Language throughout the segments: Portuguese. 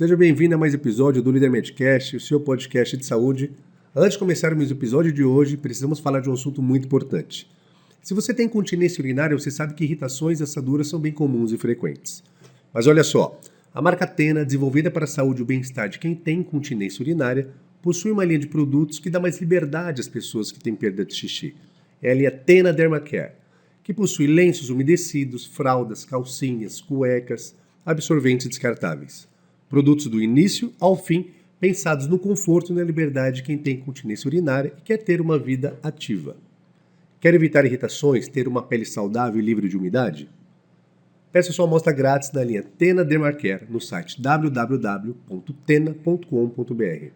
Seja bem-vindo a mais episódio do Líder Medcast, o seu podcast de saúde. Antes de começarmos o episódio de hoje, precisamos falar de um assunto muito importante. Se você tem continência urinária, você sabe que irritações e assaduras são bem comuns e frequentes. Mas olha só, a marca Tena, desenvolvida para a saúde e o bem-estar de quem tem continência urinária, possui uma linha de produtos que dá mais liberdade às pessoas que têm perda de xixi. É a linha Tena Dermacare, que possui lenços umedecidos, fraldas, calcinhas, cuecas, absorventes descartáveis. Produtos do início ao fim, pensados no conforto e na liberdade de quem tem continência urinária e quer ter uma vida ativa. Quer evitar irritações, ter uma pele saudável e livre de umidade? Peça sua amostra grátis na linha Tena Dermacare no site www.tena.com.br.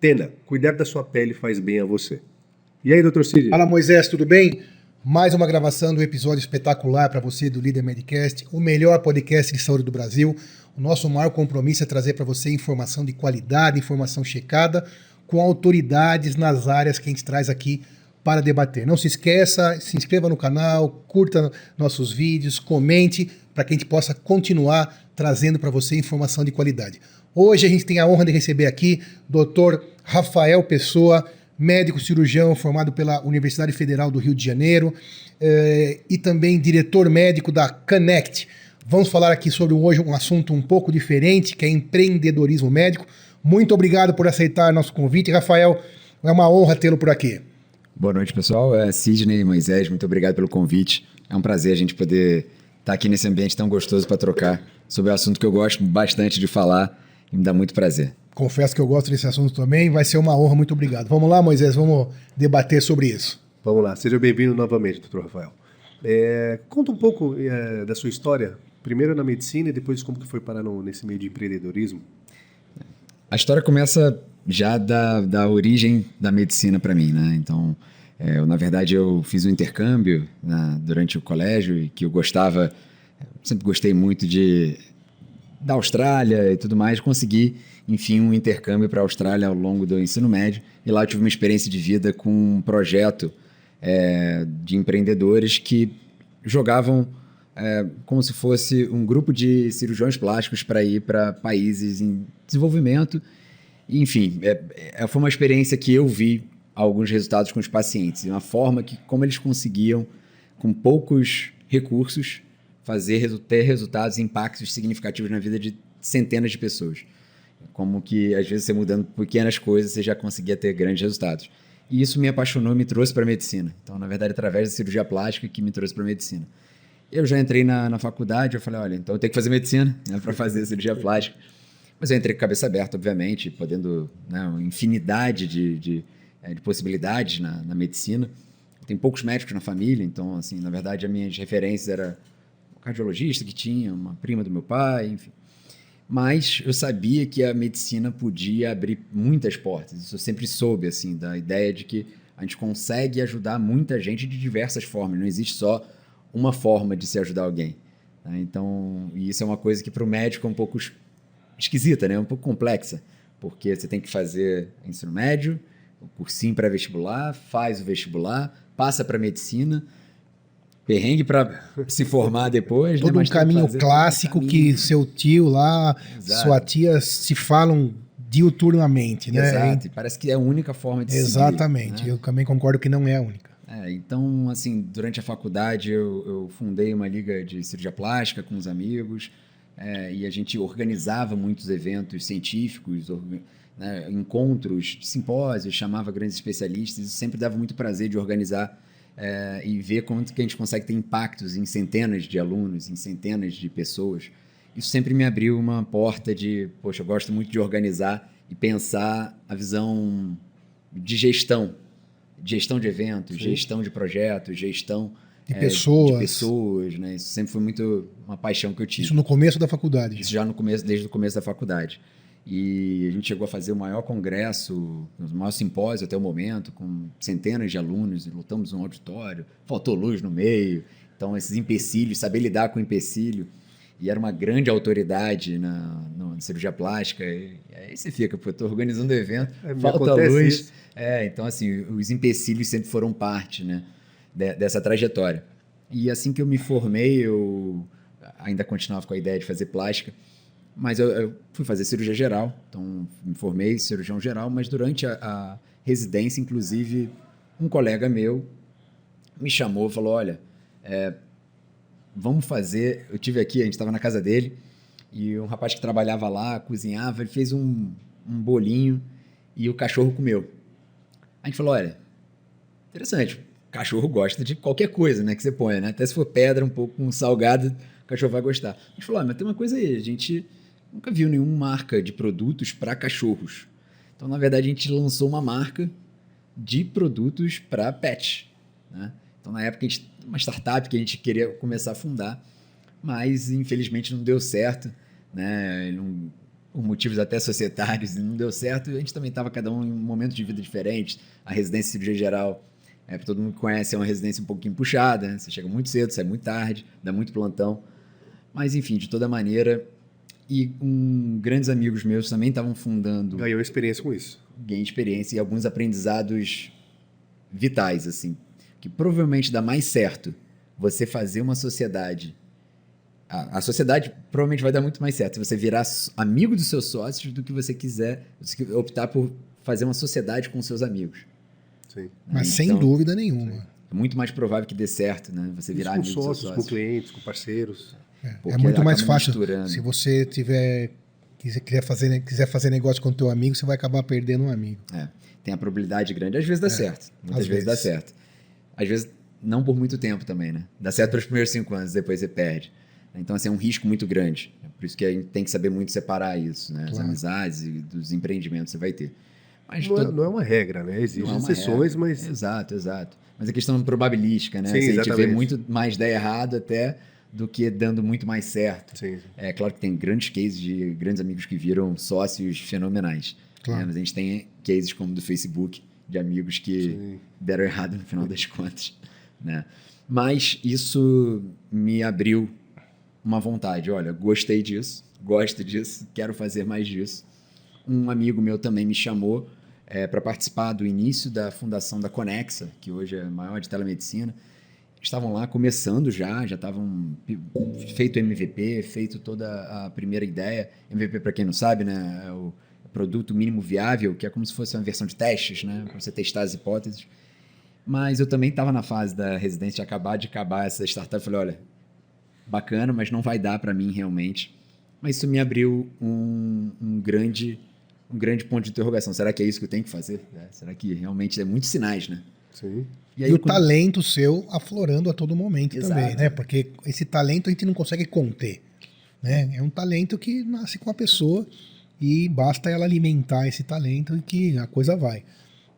Tena, cuidar da sua pele faz bem a você. E aí, doutor Cid? Fala, Moisés, tudo bem? Mais uma gravação do episódio espetacular para você do Líder Medcast, o melhor podcast de saúde do Brasil. O nosso maior compromisso é trazer para você informação de qualidade, informação checada, com autoridades nas áreas que a gente traz aqui para debater. Não se esqueça, se inscreva no canal, curta nossos vídeos, comente para que a gente possa continuar trazendo para você informação de qualidade. Hoje a gente tem a honra de receber aqui Dr. Rafael Pessoa, médico cirurgião formado pela Universidade Federal do Rio de Janeiro eh, e também diretor médico da Connect. Vamos falar aqui sobre hoje um assunto um pouco diferente, que é empreendedorismo médico. Muito obrigado por aceitar nosso convite, Rafael. É uma honra tê-lo por aqui. Boa noite, pessoal. É Sidney Moisés, muito obrigado pelo convite. É um prazer a gente poder estar aqui nesse ambiente tão gostoso para trocar sobre o assunto que eu gosto bastante de falar me dá muito prazer. Confesso que eu gosto desse assunto também. Vai ser uma honra. Muito obrigado. Vamos lá, Moisés, vamos debater sobre isso. Vamos lá. Seja bem-vindo novamente, doutor Rafael. É, conta um pouco é, da sua história, primeiro na medicina e depois como que foi parar no, nesse meio de empreendedorismo. A história começa já da, da origem da medicina para mim, né? Então, é, eu, na verdade, eu fiz um intercâmbio né, durante o colégio e que eu gostava, sempre gostei muito de da Austrália e tudo mais, consegui, enfim, um intercâmbio para a Austrália ao longo do ensino médio e lá eu tive uma experiência de vida com um projeto é, de empreendedores que jogavam é, como se fosse um grupo de cirurgiões plásticos para ir para países em desenvolvimento. Enfim, é, é, foi uma experiência que eu vi alguns resultados com os pacientes, uma forma que como eles conseguiam com poucos recursos fazer ter resultados impactos significativos na vida de centenas de pessoas. Como que, às vezes, você mudando pequenas coisas, você já conseguia ter grandes resultados. E isso me apaixonou me trouxe para a medicina. Então, na verdade, através da cirurgia plástica que me trouxe para a medicina. Eu já entrei na, na faculdade, eu falei, olha, então eu tenho que fazer medicina né, para fazer cirurgia plástica. Mas eu entrei com a cabeça aberta, obviamente, podendo, né, uma infinidade de, de, eh, de possibilidades na, na medicina. Tem poucos médicos na família, então, assim, na verdade, as minhas referências eram cardiologista que tinha, uma prima do meu pai, enfim. Mas eu sabia que a medicina podia abrir muitas portas. Isso eu sempre soube, assim, da ideia de que a gente consegue ajudar muita gente de diversas formas. Não existe só uma forma de se ajudar alguém. Tá? Então, isso é uma coisa que para o médico é um pouco esquisita, né? Um pouco complexa, porque você tem que fazer ensino médio, o cursinho pré-vestibular, faz o vestibular, passa para medicina, perrengue para se formar depois. Todo né? um caminho clássico um caminho. que seu tio lá, Exato. sua tia se falam diuturnamente, né? Exato, e parece que é a única forma de Exatamente, seguir, né? eu também concordo que não é a única. É, então, assim, durante a faculdade eu, eu, fundei uma liga de cirurgia plástica com os amigos é, e a gente organizava muitos eventos científicos, né, encontros, simpósios, chamava grandes especialistas, isso sempre dava muito prazer de organizar é, e ver quanto que a gente consegue ter impactos em centenas de alunos, em centenas de pessoas. Isso sempre me abriu uma porta de, poxa, eu gosto muito de organizar e pensar a visão de gestão, gestão de eventos, Sim. gestão de projetos, gestão de é, pessoas, de pessoas, né? Isso sempre foi muito uma paixão que eu tive. Isso no começo da faculdade. Isso já no começo, desde o começo da faculdade. E a gente chegou a fazer o maior congresso, o maior simpósio até o momento, com centenas de alunos, lutamos um auditório, faltou luz no meio. Então, esses empecilhos, saber lidar com o empecilho. E era uma grande autoridade na, na cirurgia plástica. E, e aí você fica, pô, estou organizando o evento, é, falta luz. Isso. É, então, assim, os empecilhos sempre foram parte né, de, dessa trajetória. E assim que eu me formei, eu ainda continuava com a ideia de fazer plástica Mas eu, eu fui fazer cirurgia geral, então me formei cirurgião geral, mas durante a, a residência, inclusive, um colega meu me chamou e falou: Olha, é, vamos fazer. Eu tive aqui, a gente estava na casa dele, e um rapaz que trabalhava lá, cozinhava, ele fez um, um bolinho e o cachorro comeu. A gente falou: Olha, interessante, o cachorro gosta de qualquer coisa né, que você ponha, né? Até se for pedra, um pouco um salgado, o cachorro vai gostar. A gente falou: ah, mas tem uma coisa aí, a gente nunca viu nenhuma marca de produtos para cachorros. Então, na verdade, a gente lançou uma marca de produtos para pets. Né? Então, na época, a gente, uma startup que a gente queria começar a fundar, mas infelizmente não deu certo, né? Não, por motivos até societários, não deu certo. A gente também estava cada um em um momento de vida diferente. A residência cirurgia geral, é, para todo mundo que conhece, é uma residência um pouquinho puxada. Né? Você chega muito cedo, sai muito tarde, dá muito plantão. Mas, enfim, de toda maneira, e um, grandes amigos meus também estavam fundando. Ganhou experiência com isso. Ganhei experiência e alguns aprendizados vitais, assim. Que provavelmente dá mais certo você fazer uma sociedade. A, a sociedade provavelmente vai dar muito mais certo se você virar amigo dos seus sócios do que você quiser optar por fazer uma sociedade com seus amigos. Sim. Mas então, sem dúvida nenhuma. É muito mais provável que dê certo, né? Você virar dos seus sócios. Com clientes, com parceiros. É, é muito mais fácil. Misturando. Se você tiver quiser fazer, quiser fazer negócio com o teu amigo, você vai acabar perdendo um amigo. É, tem a probabilidade grande. Às vezes dá é, certo. Muitas vezes, vezes dá certo. Às vezes não por muito tempo também, né? Dá certo para os primeiros cinco anos, depois você perde. Então, assim, é um risco muito grande. É por isso que a gente tem que saber muito separar isso, né? As claro. amizades e dos empreendimentos você vai ter. Mas não, é, não é uma regra, né? Existem é exceções, regra. mas. Exato, exato. Mas a questão probabilística, né? Sim, assim, a gente vê muito mais dar errado até do que dando muito mais certo. Sim. É claro que tem grandes cases de grandes amigos que viram sócios fenomenais. Claro. Né? Mas a gente tem cases como do Facebook, de amigos que Sim. deram errado no final das contas. Né? Mas isso me abriu uma vontade. Olha, gostei disso, gosto disso, quero fazer mais disso. Um amigo meu também me chamou é, para participar do início da fundação da Conexa, que hoje é a maior de telemedicina estavam lá começando já, já estavam feito MVP, feito toda a primeira ideia. MVP, para quem não sabe, né, é o produto mínimo viável, que é como se fosse uma versão de testes, né, para você testar as hipóteses. Mas eu também estava na fase da residência de acabar de acabar essa startup. Falei, olha, bacana, mas não vai dar para mim realmente. Mas isso me abriu um, um, grande um grande ponto de interrogação. Será que é isso que eu tenho que fazer? É, será que realmente é muitos sinais, né? Sim. E, aí, e o quando... talento seu aflorando a todo momento Exato. também, né? Porque esse talento a gente não consegue conter. Né? É um talento que nasce com a pessoa e basta ela alimentar esse talento e que a coisa vai.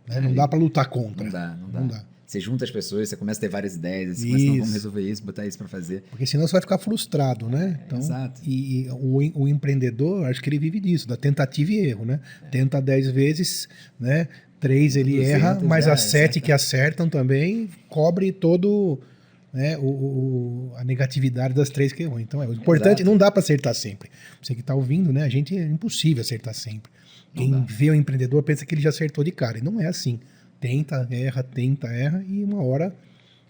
Né? Não dá para lutar contra. Não dá, não dá. Não dá. Você junta as pessoas, você começa a ter várias ideias, você começa, não, vamos resolver isso, botar isso para fazer. Porque senão você vai ficar frustrado, né? Então, Exato. E, e o, o, empreendedor, acho que ele vive disso, da tentativa e erro, né? É. Tenta dez vezes, né? três ele erra, mas as sete que acertam também cobre todo né, o, o, a negatividade das três que errou. Então é o importante, Exato. não dá para acertar sempre. Você que está ouvindo, né? A gente é impossível acertar sempre. Quem vê o empreendedor pensa que ele já acertou de cara. E não é assim. Tenta, erra, tenta, erra, e uma hora,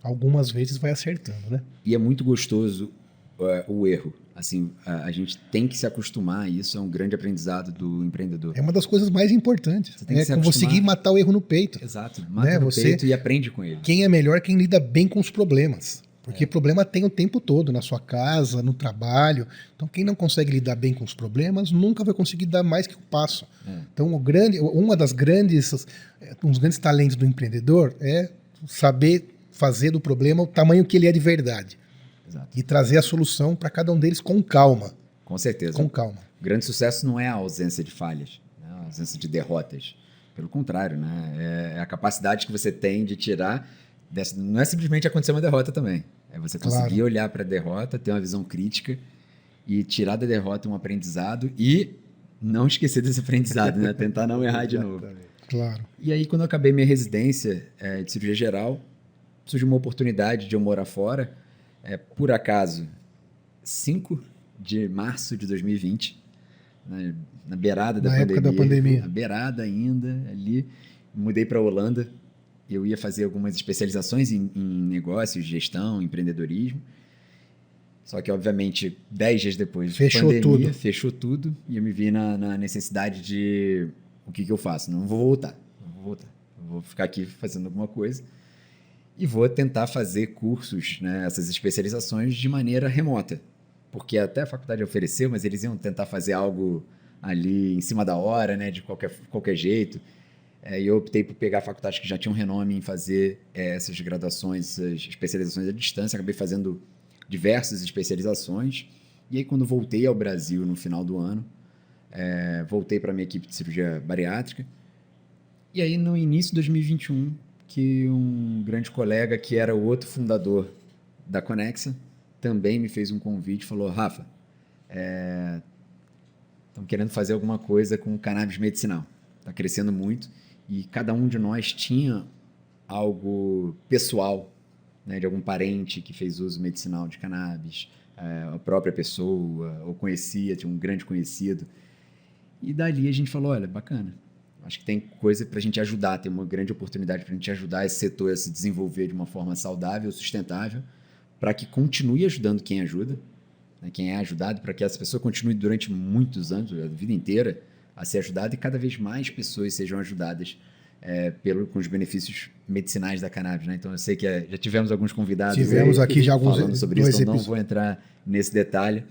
algumas vezes, vai acertando, né? E é muito gostoso uh, o erro. Assim, a, a, gente tem que se acostumar, e isso é um grande aprendizado do empreendedor. É uma das coisas mais importantes. Você tem é conseguir matar o erro no peito. Exato, mata né? no Você, peito e aprende com ele. Quem é melhor quem lida bem com os problemas. Porque é. problema tem o tempo todo, na sua casa, no trabalho. Então, quem não consegue lidar bem com os problemas nunca vai conseguir dar mais que o passo. É. Então, o grande, uma das grandes, um dos grandes talentos do empreendedor é saber fazer do problema o tamanho que ele é de verdade. Exato. e trazer a solução para cada um deles com calma. Com certeza. Com calma. O grande sucesso não é a ausência de falhas, né? a ausência de derrotas. Pelo contrário, né? é a capacidade que você tem de tirar. Dessa, não é simplesmente acontecer uma derrota também. É você conseguir claro. olhar para a derrota, ter uma visão crítica e tirar da derrota um aprendizado e não esquecer desse aprendizado, né? Tentar não errar de novo. Claro. E aí, quando eu acabei minha residência é, de cirurgia geral, surgiu uma oportunidade de eu morar fora é, por acaso, 5 de março de 2020, na, na beirada da na pandemia. Época da pandemia. Na beirada ainda, ali. Mudei para a Holanda. Eu ia fazer algumas especializações em, em negócios, gestão, empreendedorismo. Só que, obviamente, 10 dias depois, Fechou pandemia, tudo. fechou tudo e eu me vi na, na necessidade de o que, que eu faço? Não vou voltar, não vou voltar. Vou ficar aqui fazendo alguma coisa e vou tentar fazer cursos, né, essas especializações de maneira remota. Porque até a faculdade ofereceu, mas eles iam tentar fazer algo ali em cima da hora, né, de qualquer, qualquer jeito. É, e eu optei por pegar faculdades que já tinham renome em fazer é, essas graduações, essas especializações à distância. Acabei fazendo diversas especializações. E aí, quando voltei ao Brasil no final do ano, é, voltei para minha equipe de cirurgia bariátrica. E aí, no início de 2021, que um grande colega, que era o outro fundador da Conexa, também me fez um convite, falou, Rafa, estão querendo fazer alguma coisa com cannabis medicinal. Está crescendo muito e cada um de nós tinha algo pessoal, né, de algum parente que fez uso medicinal de cannabis, é, a própria pessoa, ou conhecia, tinha um grande conhecido. E dali a gente falou, olha, bacana, acho que tem coisa para a gente ajudar, tem uma grande oportunidade para a gente ajudar esse setor a se desenvolver de uma forma saudável, sustentável, para que continue ajudando quem ajuda, né, quem é ajudado, para que essa pessoa continue durante muitos anos, a vida inteira, a ser ajudada e cada vez mais pessoas sejam ajudadas é, pelo, com os benefícios medicinais da cannabis. Né? Então eu sei que é, já tivemos alguns convidados Tivemos aí aqui já alguns falando sobre isso, então não vou entrar nesse detalhe.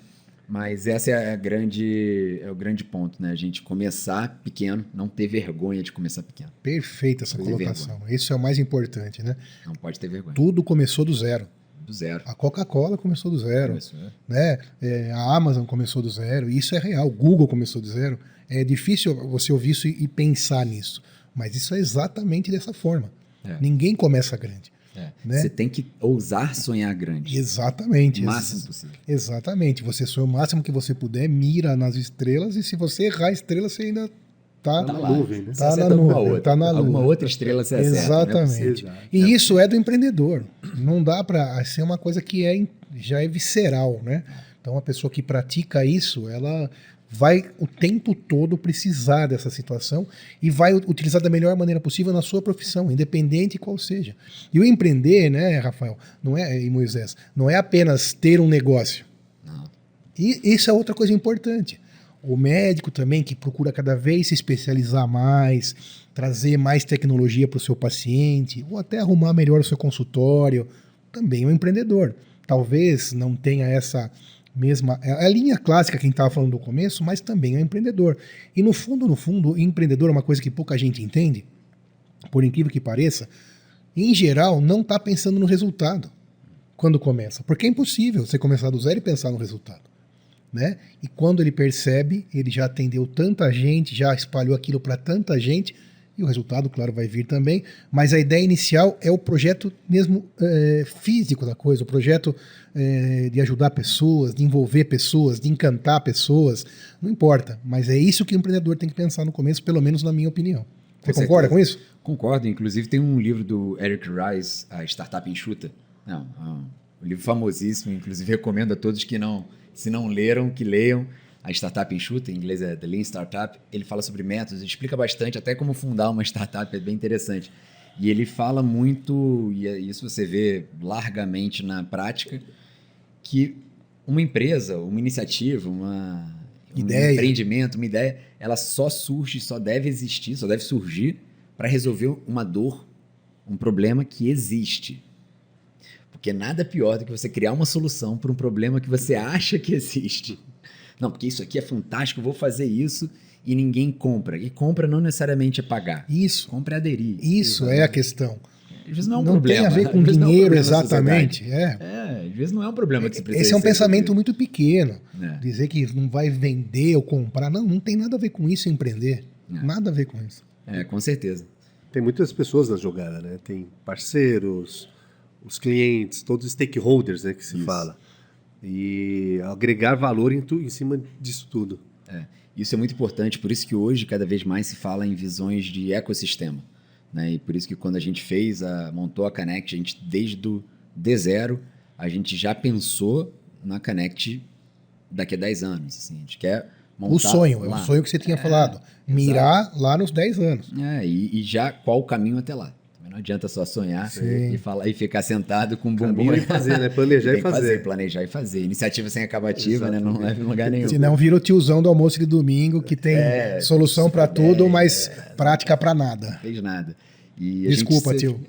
Mas essa é a grande é o grande ponto, né? A gente começar pequeno, não ter vergonha de começar pequeno. Perfeita essa colocação. Isso é o mais importante, né? Não pode ter vergonha. Tudo começou do zero. Do zero. A Coca-Cola começou do zero, Começou, é. né? É, a Amazon começou do zero. Isso é real. O Google começou do zero. É difícil você ouvir isso e pensar nisso. Mas isso é exatamente dessa forma. É. Ninguém começa grande. É. Né? Você tem que ousar sonhar grande. Exatamente. O ex- máximo possível. Exatamente. Você sonha o máximo que você puder, mira nas estrelas e se você errar a estrela, você ainda tá, Tá Tá na nuvem, né? Tá na acerta alguma nuvem, outra. tá na Alguma lua. outra estrela você acerta. Exatamente. É possível. Exato. E isso é do empreendedor. Não dá para ser uma coisa que é já é visceral, né? Então a pessoa que pratica isso, ela vai o tempo todo precisar dessa situação e vai utilizar da melhor maneira possível na sua profissão, independente qual seja. E o empreender, né, Rafael, não é e Moisés, não é apenas ter um negócio. Não. E isso é outra coisa importante. O médico também, que procura cada vez se especializar mais, trazer mais tecnologia para o seu paciente, ou até arrumar melhor o seu consultório, também é um empreendedor. Talvez não tenha essa mesma. É a linha clássica que a gente estava falando no começo, mas também é empreendedor. E no fundo, no fundo, empreendedor é uma coisa que pouca gente entende, por incrível que pareça, em geral, não está pensando no resultado quando começa. Porque é impossível você começar do zero e pensar no resultado. Né? E quando ele percebe, ele já atendeu tanta gente, já espalhou aquilo para tanta gente, e o resultado, claro, vai vir também. Mas a ideia inicial é o projeto mesmo é, físico da coisa, o projeto é, de ajudar pessoas, de envolver pessoas, de encantar pessoas. Não importa, mas é isso que o empreendedor tem que pensar no começo, pelo menos na minha opinião. Você Com concorda certeza. com isso? Concordo, inclusive tem um livro do Eric Rice, A Startup Enxuta. Não, é um livro famosíssimo, inclusive recomendo a todos que não, se não leram, que leiam. A Startup Enxuta, em inglês é The Lean Startup. Ele fala sobre métodos, explica bastante até como fundar uma startup, é bem interessante. E ele fala muito, e é- isso você vê largamente na prática, que uma empresa, uma iniciativa, uma, um Ideia. empreendimento, uma ideia, ela só surge, só deve existir, só deve surgir para resolver uma dor, um problema que existe. Porque nada pior do que você criar uma solução para um problema que você acha que existe. Não, porque isso aqui é fantástico, vou fazer isso e ninguém compra. E compra não necessariamente é pagar. Isso. Compra é aderir. Isso é a questão. Às vezes não é um não problema. tem a ver às com não é um dinheiro exatamente. É. É, às vezes não é um problema que você precisa Esse é um pensamento resolvido. muito pequeno. É. Dizer que não vai vender ou comprar. Não, não tem nada a ver com isso empreender. É. Nada a ver com isso. É, com certeza. Tem muitas pessoas na jogada, né? Tem parceiros, os clientes, todos os stakeholders, né, que se Isso. fala. E agregar valor em, tu, em cima disso tudo. Isso é muito importante, por isso que hoje cada vez mais se fala em visões de ecossistema. Né? E por isso que quando a gente fez, a, montou a Connect, a gente desde o D0, a gente já pensou na Connect daqui a 10 anos. Assim, a gente quer montar o sonho, é lá. o sonho que você tinha falado. Mirar lá nos 10 anos. É, e, e já qual o caminho até lá. Não adianta só sonhar Sim. e, falar, e ficar sentado com o bumbum. Caminho e fazer, né? Planejar e que fazer. Planejar e fazer. Iniciativa sem acabativa, né? Não Exatamente. leva em lugar nenhum. Senão vira o tiozão do almoço de domingo que tem É, solução pra tudo, mas prática pra nada. Não fez nada. E Desculpa, gente tio.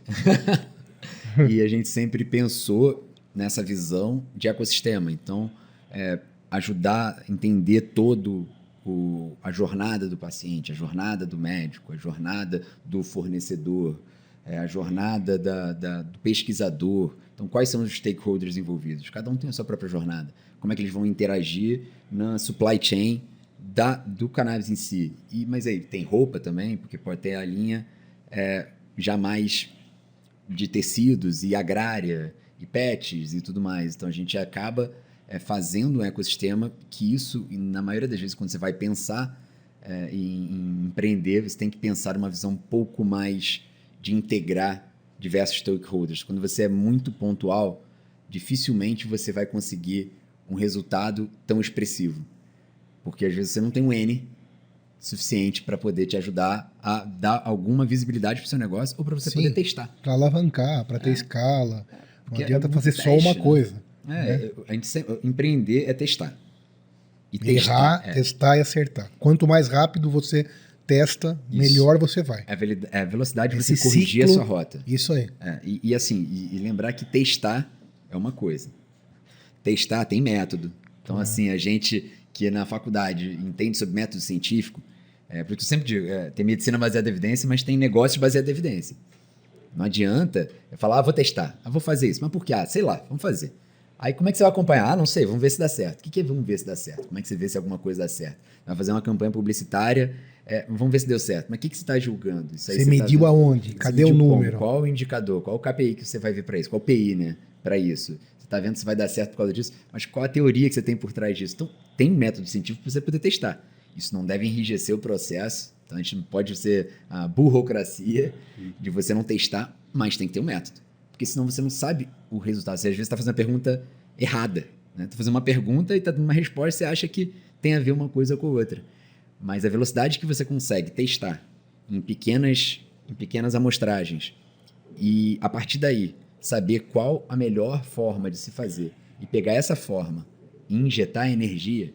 e a gente sempre pensou nessa visão de ecossistema. Então, é, ajudar a entender todo o, a jornada do paciente, a jornada do médico, a jornada do fornecedor, é, a jornada da- da- do pesquisador. Então, quais são os stakeholders envolvidos? Cada um tem a sua própria jornada. Como é que eles vão interagir na supply chain da, do cannabis em si? E, mas aí, tem roupa também, porque pode ter a linha é, já mais de tecidos e agrária e pets e tudo mais. Então a gente acaba é, fazendo um ecossistema que isso, na maioria das vezes, quando você vai pensar é, em, em empreender, você tem que pensar uma visão um pouco mais de integrar diversos stakeholders. Quando você é muito pontual, dificilmente você vai conseguir um resultado tão expressivo. Porque às vezes você não tem um N suficiente para poder te ajudar a dar alguma visibilidade para o seu negócio ou para você Sim. poder testar. Pra alavancar, pra ter escala. Não Porque adianta é fazer só teste, uma né? coisa. É, a gente sempre, empreender é testar. E Errar, é. testar e acertar. Quanto mais rápido você testa, Isso. melhor você vai. É a veli- é velocidade de Esse você corrigir ciclo- a sua rota. Isso aí. É, e, e assim, e, e lembrar que testar é uma coisa. Testar tem método. Então, assim, a gente que na faculdade entende sobre método científico, é, porque eu sempre digo, é, tem medicina baseada em evidência, mas tem negócios baseados em evidência. Não adianta eu falar, ah, vou testar, ah, vou fazer isso. Mas por quê? Ah, sei lá, vamos fazer. Aí como é que você vai acompanhar? Ah, não sei, vamos ver se dá certo. O que que é vamos ver se dá certo? Como é que você vê se alguma coisa dá certo? Vai fazer uma campanha publicitária, é, vamos ver se deu certo. Mas o que, que você está julgando? Isso aí Você tá mediu vendo? aonde? Você Cadê o mediu como? número? Qual o indicador? Qual o KPI que você vai ver para isso? Qual o PI, né? Para isso? Você está vendo se vai dar certo por causa disso? Mas qual a teoria que você tem por trás disso? Então, tem método científico para você poder testar. Isso não deve enrijecer o processo. Então, a gente não pode ser a burocracia de você não testar, mas tem que ter um método. Porque senão você não sabe o resultado. Você às vezes está fazendo a pergunta errada. Né? Tá fazendo uma pergunta e está dando uma resposta e você acha que tem a ver uma coisa com a outra. Mas a velocidade que você consegue testar em pequenas, em pequenas amostragens e a partir daí saber qual a melhor forma de se fazer e pegar essa forma e injetar energia,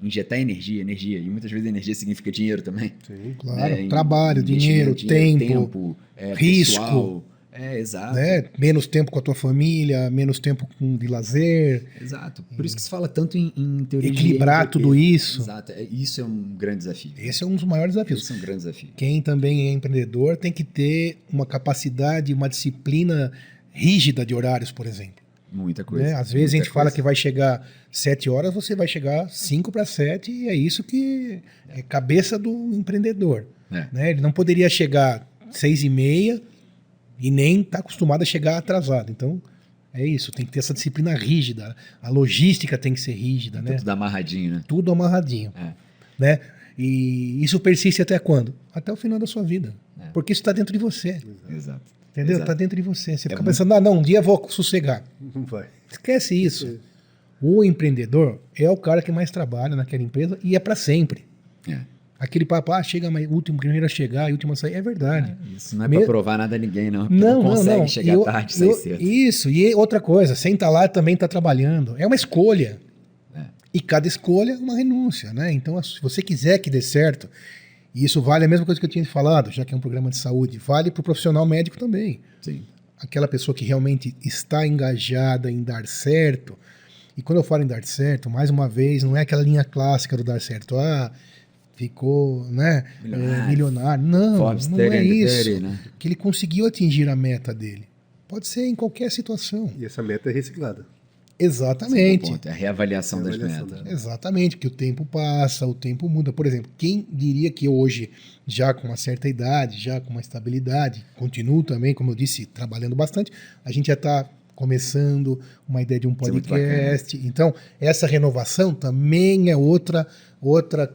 injetar energia, energia, e muitas vezes energia significa dinheiro também. Sim. Claro, né? Em- trabalho, investimento, dinheiro, tempo, tempo é, risco. pessoal. É, exato. né? Menos tempo com a tua família, menos tempo com, de lazer. Exato. Por isso que se fala tanto em, em teoria Equilibrar tudo isso. Exato. É, Isso é um grande desafio. Esse é um dos maiores desafios. Isso é um grande desafio. Quem também é empreendedor tem que ter uma capacidade, uma disciplina rígida de horários, por exemplo. Muita coisa. né? Às vezes a gente fala coisa. que vai chegar sete horas, você vai chegar cinco para sete e é isso que é cabeça do empreendedor. É. né? Ele não poderia chegar seis e meia e nem está acostumado a chegar atrasado. Então é isso, tem que ter essa disciplina rígida. A logística tem que ser rígida, né? tudo amarradinho, né? Tudo amarradinho, É. né? E isso persiste até quando? Até o final da sua vida. É. Porque isso está dentro de você. Exato. Entendeu? Está dentro de você. Você É fica muito- pensando, ah, não, um dia eu vou sossegar. Não vai. Esquece isso. O empreendedor é o cara que mais trabalha naquela empresa e é para sempre. É. Aquele papo, ah, chega mais, último, primeiro a chegar e último a sair, é verdade. Isso não é Me- pra provar nada a ninguém, não. Não, não, consegue não. chegar E o- tarde sair o- cedo. Isso, e outra coisa, senta lá também está trabalhando. É uma escolha. É. E cada escolha é uma renúncia, né? Então, se você quiser que dê certo, e isso vale a mesma coisa que eu tinha falado, já que é um programa de saúde, vale para o profissional médico também. Sim. aquela pessoa que realmente está engajada em dar certo. E quando eu falo em dar certo, mais uma vez, não é aquela linha clássica do dar certo. Ah, ficou, né, Milionário. é, milionário. Não, Forbes não 30 é isso. 30, né? Que ele conseguiu atingir a meta dele. Pode ser em qualquer situação. E essa meta é reciclada. Exatamente. Ponto, É a reavaliação, Reavaliação das metas. dela. Exatamente, porque o tempo passa, o tempo muda. Por exemplo, quem diria que hoje, já com uma certa idade, já com uma estabilidade, continuo também, como eu disse, trabalhando bastante, a gente já está começando uma ideia de um é podcast. Então, essa renovação também é outra, outra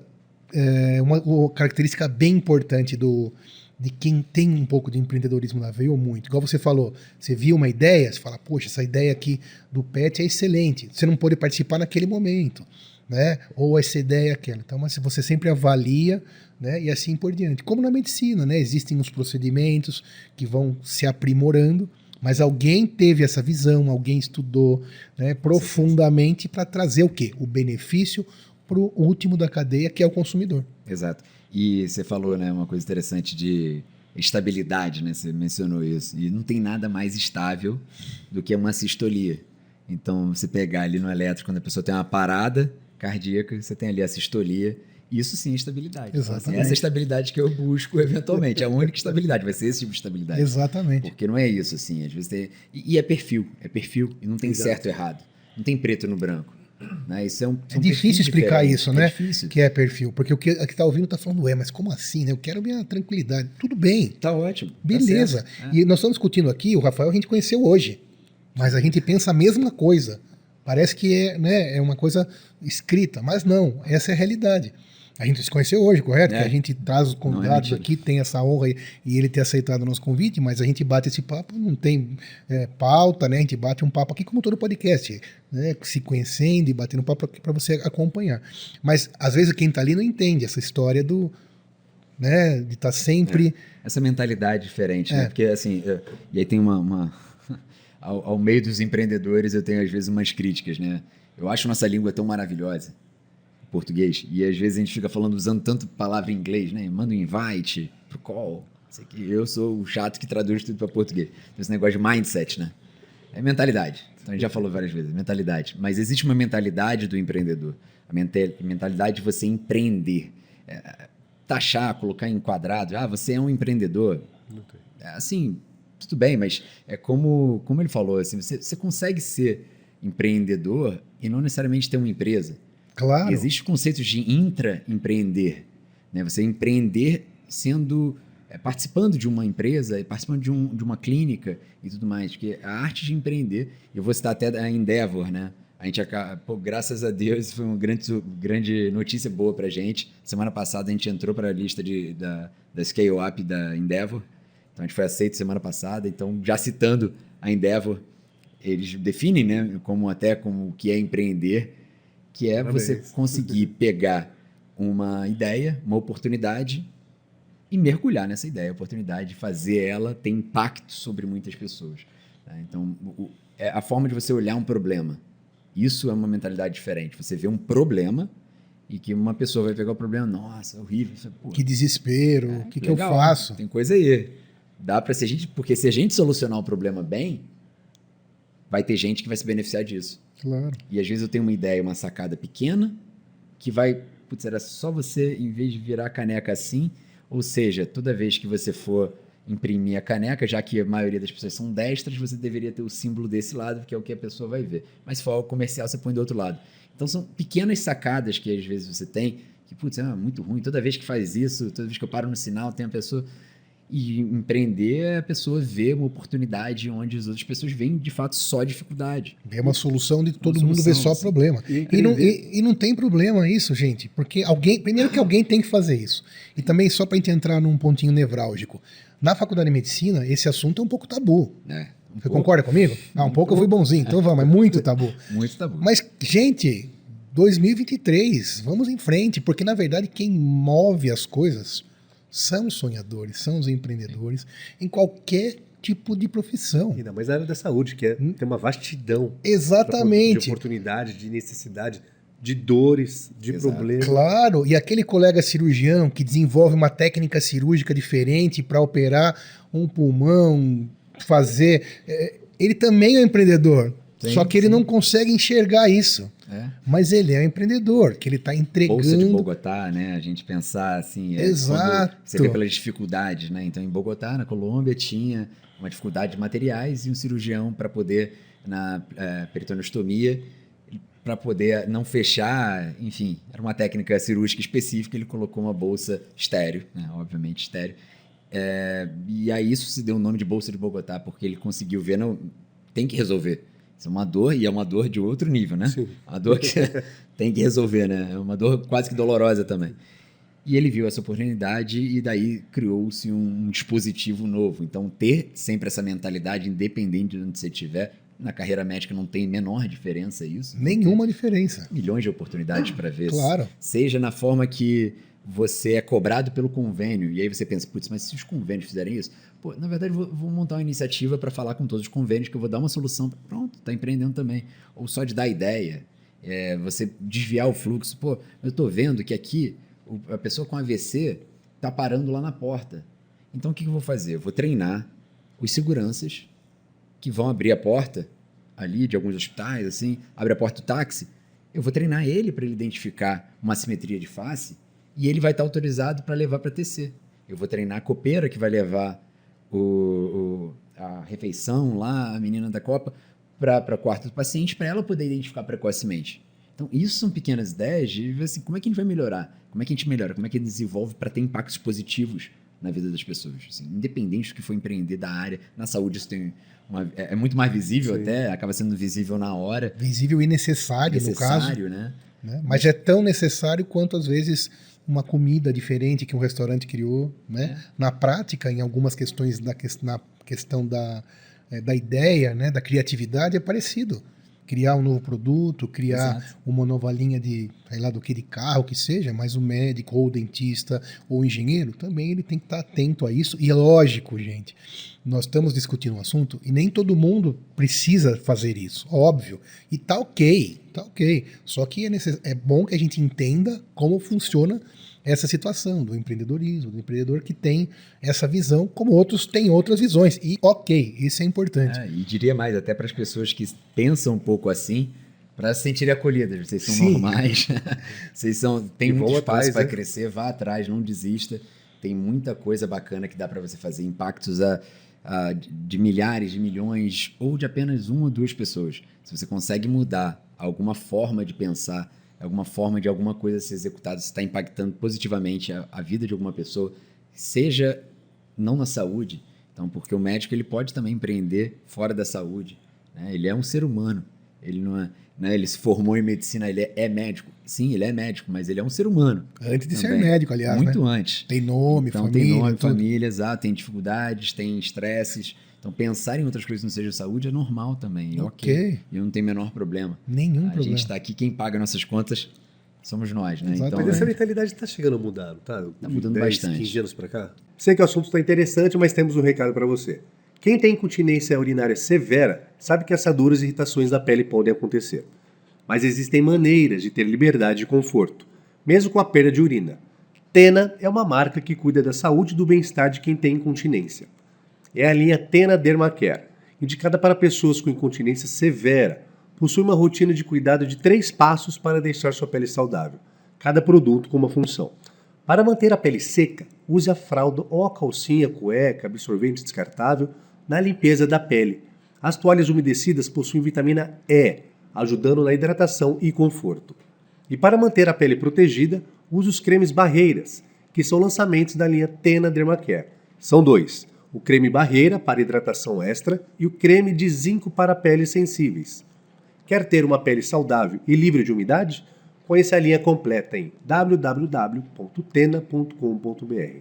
é, uma, uma característica bem importante do de quem tem um pouco de empreendedorismo na veia ou muito. Igual você falou, você viu uma ideia, você fala, poxa, essa ideia aqui do pet é excelente. Você não pôde participar naquele momento. né? Ou essa ideia é aquela. Então, mas você sempre avalia, né? E assim por diante. Como na medicina, né? Existem os procedimentos que vão se aprimorando, mas alguém teve essa visão, alguém estudou né, profundamente para trazer o quê? O benefício para o último da cadeia, que é o consumidor. Exato. E você falou, né, uma coisa interessante de estabilidade, né? Você mencionou isso. E não tem nada mais estável do que uma sistolia. Então, você pegar ali no elétrico, quando a pessoa tem uma parada cardíaca, você tem ali a sistolia. Isso sim é estabilidade. Então, assim, Exatamente. essa é a estabilidade que eu busco eventualmente. É a única estabilidade, vai ser esse tipo de estabilidade. Exatamente. Porque não é isso, assim. Às vezes tem... e, e é perfil. É perfil. E não tem Exato. certo e errado. Não tem preto no branco. Né? Isso é um, É difícil explicar isso, É né? difícil. Que é perfil. Porque o que a que tá ouvindo tá falando, ué, mas como assim, né? Eu quero minha tranquilidade. Tudo bem, Tá ótimo. tá beleza. certo. E nós estamos discutindo aqui, o Rafael a gente conheceu hoje. Mas a gente pensa a mesma coisa. Parece que é, né, é uma coisa escrita, mas não, essa é a realidade. A gente se conheceu hoje, correto? É. Que a gente traz os convidados mentira. aqui, tem essa honra e, e ele ter aceitado o nosso convite, mas a gente bate esse papo, não tem é, pauta, né? A gente bate um papo aqui como todo podcast, né? Se conhecendo e batendo papo aqui para você acompanhar. Mas às vezes quem tá ali não entende essa história do, né? De estar sempre essa mentalidade diferente, É. né? Porque assim, é, e aí tem uma, uma- ao, ao meio dos empreendedores eu tenho às vezes umas críticas, né? Eu acho nossa língua tão maravilhosa, português, e às vezes a gente fica falando usando tanto palavra em inglês, né? Manda um invite pro call, sei que eu sou o chato que traduz tudo para português. Então, esse negócio de mindset, né? É mentalidade. Então a gente já falou várias vezes, mentalidade. Mas existe uma mentalidade do empreendedor, a menta- mentalidade de você empreender. É, taxar, colocar em quadrado, ah, você é um empreendedor. Tem. É, assim, tudo bem, mas é como, como ele falou, assim, você, você consegue ser empreendedor e não necessariamente ter uma empresa. Claro. Existe o conceito de intraempreender. Né? Você empreender sendo. é, participando de uma empresa, participando de, um, de uma clínica e tudo mais. Porque a arte de empreender, eu vou citar até a Endeavor, né? A gente, pô, graças a Deus, foi uma grande, grande notícia boa pra gente. Semana passada a gente entrou para a lista de, da, da Scale Up da Endeavor. Então a gente foi aceito semana passada. Então, já citando a Endeavor, eles definem, né, como até como o que é empreender, que é você conseguir pegar uma ideia, uma oportunidade e mergulhar nessa ideia, a oportunidade de fazer ela ter impacto sobre muitas pessoas. tá? Então, o- é a forma de você olhar um problema. Isso é uma mentalidade diferente. Você vê um problema e que uma pessoa vai pegar o problema, nossa, é horrível. Pô, Que desespero, o que, que eu faço? Tem coisa aí. Dá para se a gente, porque se a gente solucionar o problema bem, vai ter gente que vai se beneficiar disso. Claro. E às vezes eu tenho uma ideia, uma sacada pequena, que vai. Putz, era só você, em vez de virar a caneca assim, ou seja, toda vez que você for imprimir a caneca, já que a maioria das pessoas são destras, você deveria ter o símbolo desse lado, que é o que a pessoa vai ver. Mas se for algo comercial, você põe do outro lado. Então são pequenas sacadas que às vezes você tem, que, putz, é muito ruim. Toda vez que faz isso, toda vez que eu paro no sinal, tem a pessoa. E empreender é a pessoa ver uma oportunidade onde as outras pessoas veem de fato só dificuldade. É uma solução de todo mundo solução, ver só assim. problema. E E não, e, e não tem problema isso, gente. Porque alguém. Primeiro que alguém tem que fazer isso. E também, só para gente entrar num pontinho nevrálgico. Na faculdade de medicina, esse assunto é um pouco tabu. Né? Um Você pouco, concorda comigo? Ah, um pouco eu fui bonzinho, então vamos, é muito tabu. Muito tabu. Mas, gente, 2023, vamos em frente, porque na verdade quem move as coisas são os sonhadores, são os empreendedores, em qualquer tipo de profissão. Ainda mais na área da saúde, que é, tem uma vastidão de Exatamente. oportunidade, de necessidade, de dores, de Exato. problemas. Claro, e aquele colega cirurgião que desenvolve uma técnica cirúrgica diferente para operar um pulmão, fazer. é, ele também é um empreendedor. Sim, só que ele sim. não consegue enxergar isso. É. Mas ele é um empreendedor, que ele está entregando. Bolsa de Bogotá, né? A gente pensar assim. é, Exato. Você vê pelas dificuldades, né? Então, em Bogotá, na Colômbia, tinha uma dificuldade de materiais e um cirurgião para poder, na é, peritoneostomia, para poder não fechar, enfim, era uma técnica cirúrgica específica, ele colocou uma bolsa estéreo, né? obviamente estéreo. É, e aí isso se deu o nome de Bolsa de Bogotá, porque ele conseguiu ver, não, tem que resolver. Isso é uma dor e é uma dor de outro nível, né? Sim. Uma dor que tem que resolver, né? É uma dor quase que dolorosa também. E ele viu essa oportunidade e daí criou-se um dispositivo novo. Então, ter sempre essa mentalidade, independente de onde você estiver, Na carreira médica não tem menor diferença isso. Nenhuma diferença. Milhões de oportunidades para ver. Claro. Seja na forma que você é cobrado pelo convênio, e aí você pensa, putz, mas se os convênios fizerem isso, pô, na verdade vou, vou montar uma iniciativa para falar com todos os convênios, que eu vou dar uma solução. Pronto, está empreendendo também. Ou só de dar ideia, é, você desviar o fluxo. Pô, eu estou vendo que aqui a pessoa com AVC está parando lá na porta. Então o que, que eu vou fazer? Eu vou treinar os seguranças que vão abrir a porta ali de alguns hospitais, assim, abre a porta do táxi. Eu vou treinar ele para ele identificar uma simetria de face e ele vai estar autorizado para levar para TC. Eu vou treinar a copeira que vai levar o, o a refeição lá, a menina da copa, para o quarto do paciente, para ela poder identificar precocemente. Então, isso são pequenas ideias de assim, como é que a gente vai melhorar? Como é que a gente melhora? Como é que a gente desenvolve para ter impactos positivos na vida das pessoas? Assim, independente do que for empreender da área, na saúde isso tem uma, é, é, muito mais visível Sim. até, acaba sendo visível na hora. Visível e necessário, necessário no caso. Né? né? Mas é tão necessário quanto às vezes uma comida diferente que um restaurante criou, né? É. Na prática, em algumas questões da na questão da, é, da ideia, né, da criatividade é parecido. Criar um novo produto, criar Exato. uma nova linha de, sei lá, do que de carro que seja, mas o médico ou o dentista ou o engenheiro também ele tem que estar atento a isso. E é lógico, gente, nós estamos discutindo um assunto e nem todo mundo precisa fazer isso, óbvio. E tá ok, tá ok. Só que é, necess... é bom que a gente entenda como funciona essa situação do empreendedorismo, do empreendedor que tem essa visão, como outros têm outras visões. E ok, isso é importante. É, e diria mais, até para as pessoas que pensam um pouco assim, para se sentirem acolhidas. Vocês são Sim. normais, vocês são, tem muito espaço para né? crescer, vá atrás, não desista. Tem muita coisa bacana que dá para você fazer, impactos a, a, de milhares, de milhões, ou de apenas uma ou duas pessoas. Se você consegue mudar alguma forma de pensar, alguma forma de alguma coisa ser executada, se está impactando positivamente a, a, vida de alguma pessoa, seja não na saúde, então porque o médico ele pode também empreender fora da saúde, né? ele é um ser humano, ele não é, né? ele se formou em medicina, ele é, é, médico, sim, ele é médico, mas ele é um ser humano. Antes de também. ser médico, aliás, muito né? antes. Tem nome, então, família, tem nome, tudo. família, exato, tem dificuldades, tem estresses. Então, pensar em outras coisas que não seja saúde é normal também. É ok. E não tem menor problema. Nenhum a problema. A gente está aqui, quem paga nossas contas somos nós, né? Exato. Então, mas essa é... mentalidade está chegando a mudar, tá? Está mudando 10, bastante. 15 anos para cá. Sei que o assunto está interessante, mas temos um recado para você. Quem tem incontinência urinária severa sabe que assaduras e irritações da pele podem acontecer. Mas existem maneiras de ter liberdade e conforto, mesmo com a perda de urina. Tena é uma marca que cuida da saúde e do bem-estar de quem tem incontinência é a linha Tena Dermacare, indicada para pessoas com incontinência severa. Possui uma rotina de cuidado de três passos para deixar sua pele saudável, cada produto com uma função. Para manter a pele seca, use a fralda ou a calcinha, cueca, absorvente descartável na limpeza da pele. As toalhas umedecidas possuem vitamina E, ajudando na hidratação e conforto. E para manter a pele protegida, use os cremes barreiras, que são lançamentos da linha Tena Dermacare. São dois: o creme barreira para hidratação extra e o creme de zinco para peles sensíveis. Quer ter uma pele saudável e livre de umidade? Conheça a linha completa em www.tena.com.br.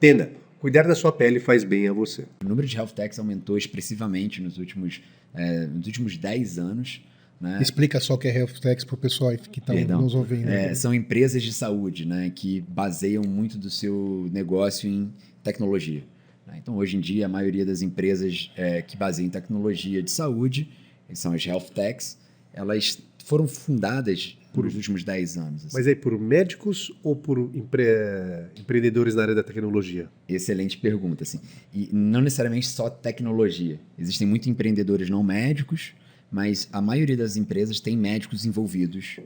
Tena, cuidar da sua pele faz bem a você. O número de health techs aumentou expressivamente nos últimos, é, nos últimos 10 anos. Né? Explica só o que é health techs para o pessoal que está nos ouvindo. É, são empresas de saúde né, que baseiam muito do seu negócio em tecnologia. Né? Então, hoje em dia, a maioria das empresas é, que baseiam em tecnologia de saúde, que são as health techs, elas foram fundadas por os últimos 10 anos. Assim. Mas aí por médicos ou por empre... empreendedores na área da tecnologia? Excelente pergunta, assim. E não necessariamente só tecnologia. Existem muitos empreendedores não médicos, mas a maioria das empresas tem médicos envolvidos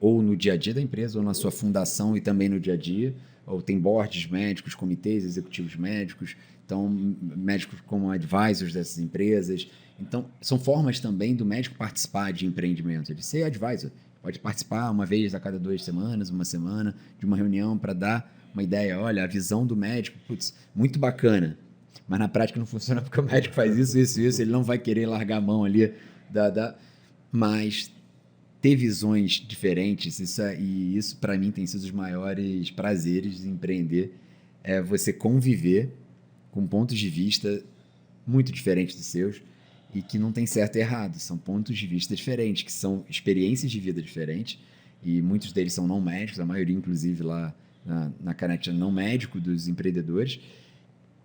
ou no dia a dia da empresa, ou na sua fundação e também no dia a dia, ou tem boards médicos, comitês executivos médicos, então médicos como advisors dessas empresas. Então, são formas também do médico participar de empreendimentos, ele ser advisor. Pode participar uma vez a cada duas semanas, uma semana, de uma reunião para dar uma ideia. Olha, a visão do médico, putz, muito bacana. Mas na prática não funciona porque o médico faz isso, isso, isso. Ele não vai querer largar a mão ali da. da... Mas ter visões diferentes, isso é, e isso para mim tem sido os maiores prazeres de empreender, é você conviver com pontos de vista muito diferentes dos seus e que não tem certo e errado, são pontos de vista diferentes, que são experiências de vida diferentes, e muitos deles são não médicos, a maioria, inclusive, lá na, na é não médico dos empreendedores.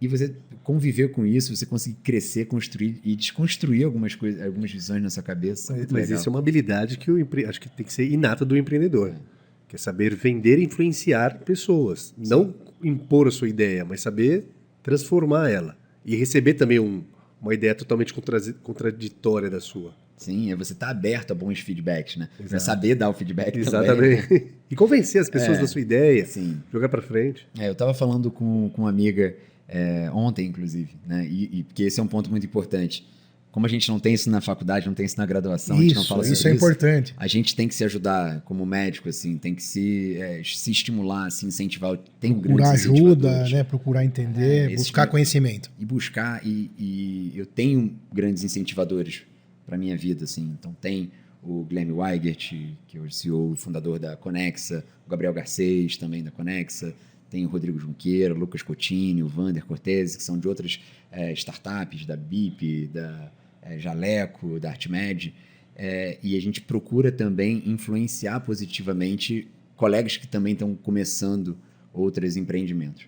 E você conviver com isso, você conseguir crescer, construir e desconstruir algumas coisas, algumas visões na sua cabeça. Mas, isso é uma habilidade que eu empre- acho que tem que ser inata do empreendedor. Que é saber vender e influenciar pessoas. Não impor a sua ideia, mas saber transformar ela. E receber também um- uma ideia totalmente contra- contraditória da sua. Sim, é você estar aberto a bons feedbacks, né? Pra Exato. saber dar o feedback também. Exatamente. e convencer as pessoas É. da sua ideia, Sim. jogar pra frente. É, eu estava falando com, com uma amiga é, ontem, inclusive, né? E, e porque esse é um ponto muito importante. Como a gente não tem isso na faculdade, não tem isso na graduação, a gente não Isso, fala sobre isso é importante. A gente tem que se ajudar como médico, assim, tem que se, é, se estimular, se incentivar. Tem Procurar ajuda, né? Procurar entender, É, buscar tipo- conhecimento. E buscar, e, e eu tenho grandes incentivadores para minha vida, assim. Então tem o Glenn Weigert, que é o CEO fundador da Conexa, o Gabriel Garcês, também da Conexa, tem o Rodrigo Junqueira, o Lucas Coutinho, o Vander Cortese, que são de outras eh, startups, da BIP, da eh, Jaleco, da Artmed. Eh, e a gente procura também influenciar positivamente colegas que também estão começando outros empreendimentos.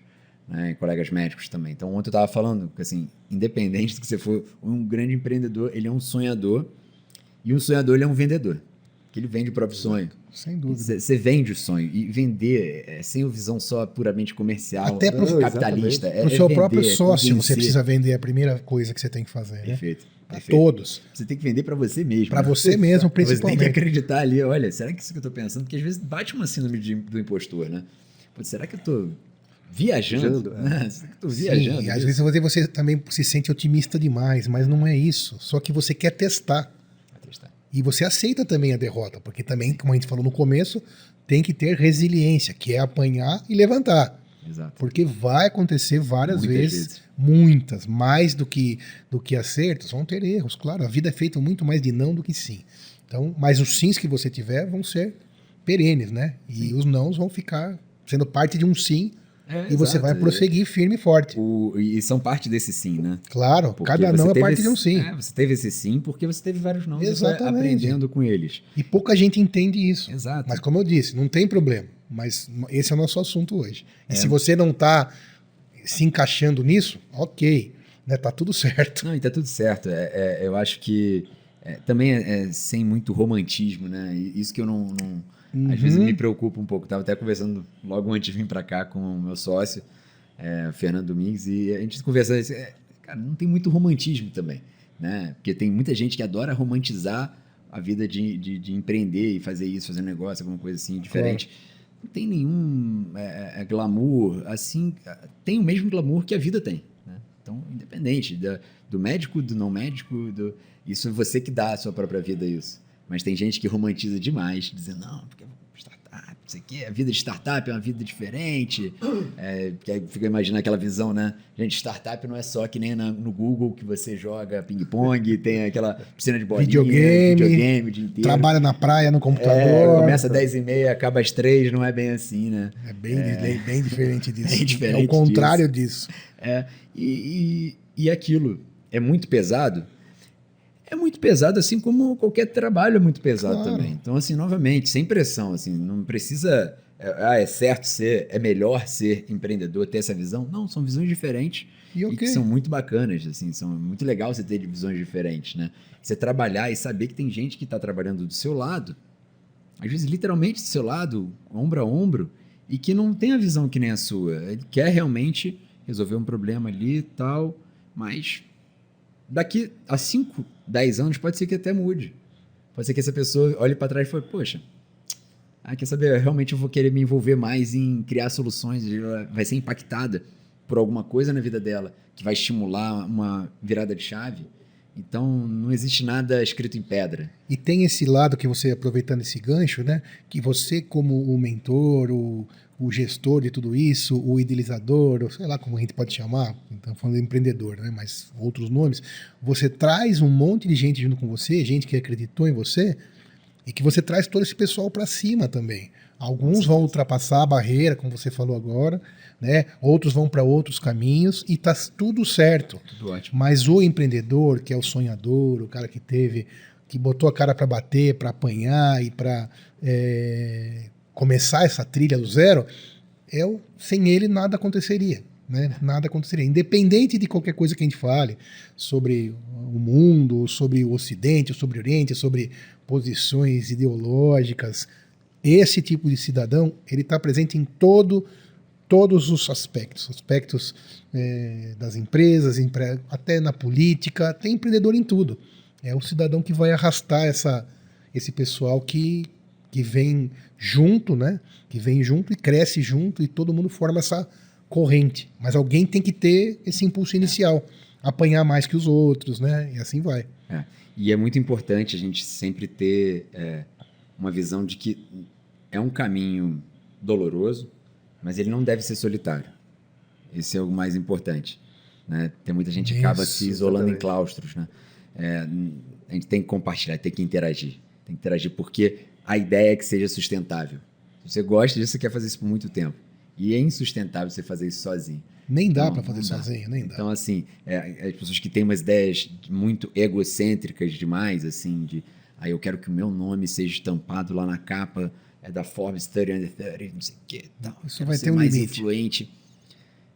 Né, colegas médicos também. Então, ontem eu estava falando que, assim, independente de que você for um grande empreendedor, ele é um sonhador e um sonhador ele é um vendedor, que ele vende o próprio sonho. Sem dúvida. Você vende o sonho e vender é, sem visão só puramente comercial, Até pro- capitalista. É, Para o é seu vender, próprio é sócio, você precisa vender a primeira coisa que você tem que fazer, né? Perfeito. Para todos. Você tem que vender para você mesmo. Para né? você mesmo, Você tem que principalmente. acreditar ali, olha, será que isso que eu tô pensando? Porque às vezes bate uma síndrome de- do impostor, né? Pô, será que eu tô viajando? Viajando, é. né? Será que eu tô Sim, viajando? e às vezes você, você também se sente otimista demais, mas não é isso. Só que você quer testar. Testar. E você aceita também a derrota, porque também, como a gente falou no começo, tem que ter resiliência, que é apanhar e levantar. Exato. Porque vai acontecer várias vezes, vezes. Muitas, mais do que, do que acertos, vão ter erros, claro. A vida é feita muito mais de não do que sim. Então, mas os sims que você tiver vão ser perenes, né? E os nãos vão ficar sendo parte de um sim É, e você exato. vai prosseguir firme e forte. O- e são parte desse sim, né? Claro, Porque cada não é parte esse- de um sim. É, você teve esse sim porque você teve vários não aprendendo com eles. E pouca gente entende isso. Exato. Mas como eu disse, não tem problema. Mas esse é o nosso assunto hoje. E É. se você não está se encaixando nisso, ok. Né, tá tudo certo. Não, e tá tudo certo. É, é, eu acho que é, também é, é sem muito romantismo, né? Isso que eu não. não- Às vezes Uhum. me preocupa um pouco. Tava até conversando logo antes de vir para cá com o meu sócio, é, Fernando Domingues, e a gente conversando. assim, cara, não tem muito romantismo também, né? Porque tem muita gente que adora romantizar a vida de, de, de empreender e fazer isso, fazer um negócio, alguma coisa assim diferente. Não tem nenhum é, é, glamour, assim, tem o mesmo glamour que a vida tem. Né? Então, independente da- do médico, do não médico, do, isso é você que dá a sua própria vida isso. Mas tem gente que romantiza demais, dizendo, não, porque isso aqui, a vida de startup é uma vida diferente. É, fica imaginando aquela visão, né? Gente, startup não é só que nem na- no Google que você joga ping-pong, tem aquela piscina de bolinha, Videogame, videogame o dia inteiro. Trabalha na praia, no É, computador. começa às 10 e meia, acaba às 3, não é bem assim, né? É bem, bem- bem diferente disso. Bem diferente é o contrário disso. É, e, e, e aquilo é muito pesado. É muito pesado, assim como qualquer trabalho é muito pesado Claro. também. Então, assim, novamente, sem pressão, assim, não precisa. é, ah, é certo ser, é melhor ser empreendedor, ter essa visão. Não, são visões diferentes E e ok. que são muito bacanas, assim, são muito legal você ter visões diferentes, né? Você trabalhar e saber que tem gente que está trabalhando do seu lado, às vezes literalmente do seu lado, ombro a ombro, e que não tem a visão que nem a sua. Ele quer realmente resolver um problema ali e tal, mas daqui a 5, 10 anos pode ser que até mude. Pode ser que essa pessoa olhe para trás e fale, poxa, ah, quer saber, realmente eu vou querer me envolver mais em criar soluções, ela vai ser impactada por alguma coisa na vida dela que vai estimular uma virada de chave. Então, não existe nada escrito em pedra. E tem esse lado que você, aproveitando esse gancho, né? Que você, como o mentor, o, o gestor de tudo isso, o idealizador, sei lá como a gente pode chamar, então falando de empreendedor, né? Mas outros nomes, você traz um monte de gente junto com você, gente que acreditou em você, e que você traz todo esse pessoal para cima também. Alguns vão ultrapassar a barreira, como você falou agora, né? Outros vão para outros caminhos e tá tudo certo. Tudo ótimo. Mas o empreendedor, que é o sonhador, o cara que teve, que botou a cara para bater, para apanhar e para é, começar essa trilha do zero, eu, sem ele nada aconteceria. Né? Nada aconteceria. Independente de qualquer coisa que a gente fale sobre o mundo, sobre o Ocidente, sobre o Oriente, sobre posições ideológicas, esse tipo de cidadão ele está presente em todo todos os aspectos, aspectos é, das empresas, empre... até na política, tem empreendedor em tudo. É o cidadão que vai arrastar essa, esse pessoal que, que vem junto, né? Que vem junto e cresce junto e todo mundo forma essa corrente. Mas alguém tem que ter esse impulso inicial, apanhar mais que os outros, né? E assim vai. É. E é muito importante a gente sempre ter é, uma visão de que é um caminho doloroso, mas ele não deve ser solitário. Esse é o mais importante. Né? Tem muita gente que acaba se isolando exatamente. em claustros. Né? É, a gente tem que compartilhar, tem que interagir. Tem que interagir porque a ideia é que seja sustentável. Se você gosta disso, você quer fazer isso por muito tempo. E é insustentável você fazer isso sozinho. Nem dá para fazer sozinho, nem dá. Então, assim, é, as pessoas que têm umas ideias muito egocêntricas demais, assim, de aí ah, eu quero que o meu nome seja estampado lá na capa é da Forbes 30 under 30, não sei o que. Tal. Isso vai ter um mais limite. influente.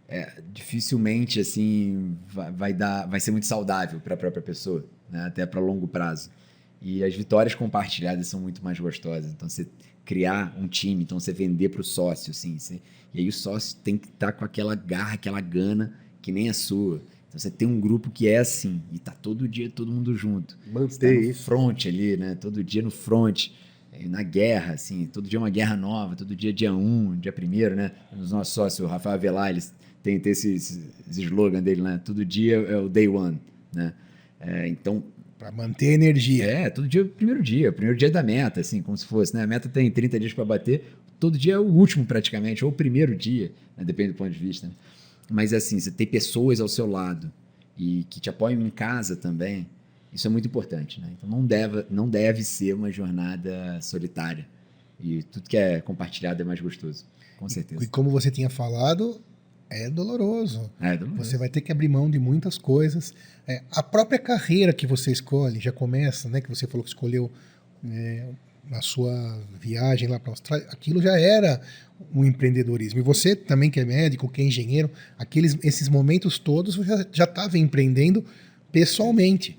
É, dificilmente assim vai, vai, dar, vai ser muito saudável para a própria pessoa, né? até para longo prazo. E as vitórias compartilhadas são muito mais gostosas. Então você criar um time, então você vender para o sócio, assim, você, e aí o sócio tem que estar tá com aquela garra, aquela gana que nem a sua. Então você tem um grupo que é assim e tá todo dia todo mundo junto. Manter tá isso. Front ali, né? Todo dia no front na guerra, assim, todo dia é uma guerra nova, todo dia é dia 1, um, dia 1 né? Os nossos sócios, o Rafael Avelar, eles têm, têm esse, esse, esse, slogan dele, né? Todo dia é o day one, né? É, então... Para manter a energia. É, todo dia é o primeiro dia, o primeiro dia da meta, assim, como se fosse, né? A meta tem 30 dias para bater, todo dia é o último praticamente, ou o primeiro dia, né? depende do ponto de vista. Né? Mas assim, você tem pessoas ao seu lado e que te apoiam em casa também, isso é muito importante, né? Então não deve, não deve ser uma jornada solitária. E tudo que é compartilhado é mais gostoso, com certeza. E, e como você tinha falado, é doloroso. É doloroso. Você vai ter que abrir mão de muitas coisas. É, a própria carreira que você escolhe já começa, né? Que você falou que escolheu é, a sua viagem lá para a Austrália. Aquilo já era um empreendedorismo. E você também que é médico, que é engenheiro, aqueles esses momentos todos já estava empreendendo pessoalmente.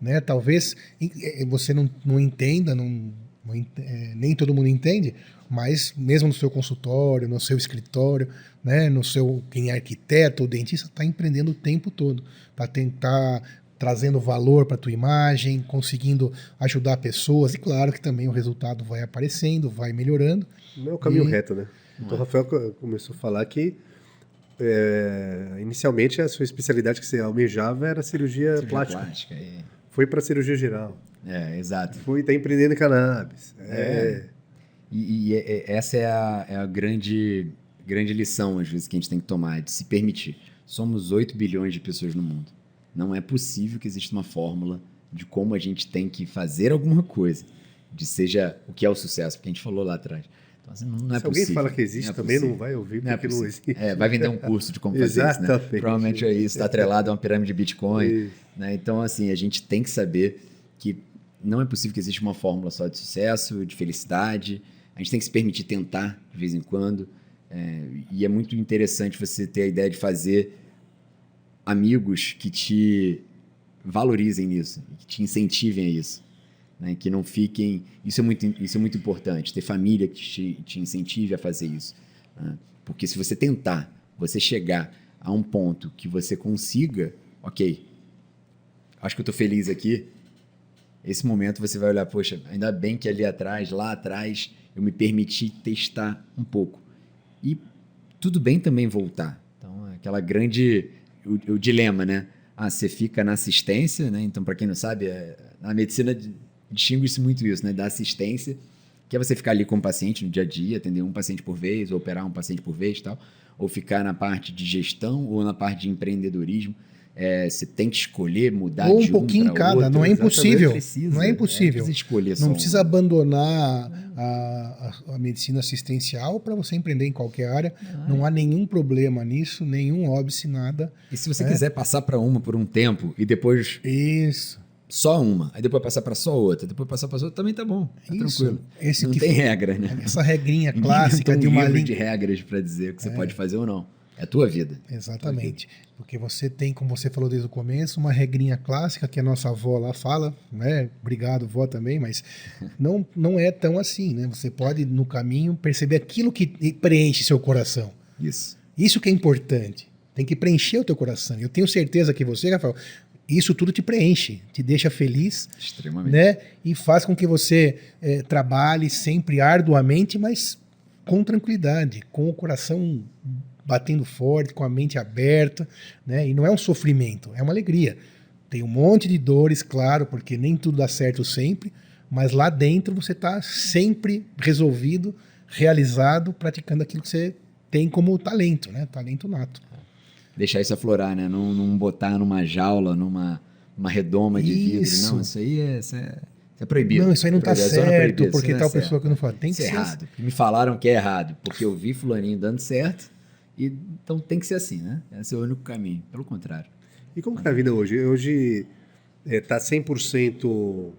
Né? Talvez é, você não, não entenda, não, não é, nem todo mundo entende, mas mesmo no seu consultório, no seu escritório, né, no seu quem é arquiteto ou dentista, está empreendendo o tempo todo para tentar trazendo valor para a tua imagem, conseguindo ajudar pessoas e claro que também o resultado vai aparecendo, vai melhorando. Não é o caminho e... reto, né? Então o Rafael começou a falar que é, inicialmente a sua especialidade que você almejava era cirurgia, cirurgia plástica. plástica e foi para cirurgia geral. É, exato. Foi tá empreendendo em cannabis. É. é. E, e, é, essa é a, é a, grande, grande lição, às vezes, que a gente tem que tomar, de se permitir. Somos 8 bilhões de pessoas no mundo. Não é possível que exista uma fórmula de como a gente tem que fazer alguma coisa, de seja o que é o sucesso, porque a gente falou lá atrás. Então, assim, não, não é Se alguém fala que existe, não é também não vai ouvir, não é porque é não existe. É, vai vender um curso de como fazer isso, né? Provavelmente é isso, está atrelado a uma pirâmide de Bitcoin. Né? Então, assim, a gente tem que saber que não é possível que exista uma fórmula só de sucesso, de felicidade. A gente tem que se permitir tentar de vez em quando. É, e é muito interessante você ter a ideia de fazer amigos que te valorizem nisso, que te incentivem a isso né? que não fiquem. Isso é muito, isso é muito importante, ter família que te, te incentive a fazer isso. Né? Porque se você tentar, você chegar a um ponto que você consiga, ok, acho que eu estou feliz aqui. Esse momento você vai olhar, poxa, ainda bem que ali atrás, lá atrás, eu me permiti testar um pouco. E tudo bem também voltar. Então, aquela grande. O, o dilema, né? Ah, você fica na assistência, né? Então, para quem não sabe, é, na medicina distingue-se muito isso, né? Da assistência, que é você ficar ali com o paciente no dia a dia, atender um paciente por vez, ou operar um paciente por vez tal, ou ficar na parte de gestão ou na parte de empreendedorismo. É, você tem que escolher mudar Ou um de pouquinho um em pra cada, outro. não é Exatamente. impossível. Precisa, Não é impossível. precisa escolher só Não um. precisa abandonar a, a- a medicina assistencial para você empreender em qualquer área. Não há nenhum problema nisso, nenhum óbice, nada. E se você É. quiser passar para uma por um tempo e depois Isso. só uma, aí depois passar para só outra, depois passar para outra, também tá bom. Tá Isso. tranquilo. Esse não que tem foi- regra, né? Essa regrinha clássica de um uma livro linha. de regras para dizer o que você pode fazer ou não. É a tua vida. Exatamente. Porque você tem, como você falou desde o começo, uma regrinha clássica que a nossa avó lá fala, né? Obrigado, vó também, mas não, não é tão assim, né? Você pode, no caminho, perceber aquilo que preenche seu coração. Isso. Isso que é importante. Tem que preencher o teu coração. Eu tenho certeza que você, Rafael, isso tudo te preenche, te deixa feliz, Extremamente. né? E faz com que você eh, trabalhe sempre arduamente, mas com tranquilidade, com o coração batendo forte, com a mente aberta, né? E não é um sofrimento, é uma alegria. Tem um monte de dores, claro, porque nem tudo dá certo sempre, mas lá dentro você está sempre resolvido, realizado, praticando aquilo que você tem como talento, né? Talento nato. Deixar isso aflorar, né? Não, não botar numa jaula, numa uma redoma de vidro. Isso. Não, isso aí é, isso é, isso é proibido. Não, isso aí não tá Proibido, é zona certo, porque é tal pessoa que não fala. Tem que Isso é ser errado. Me falaram que é errado, porque eu vi fulaninho dando certo, e então tem que ser assim, né? Esse é o único caminho. Pelo contrário. E como que tá a vida hoje? Hoje é, tá 100%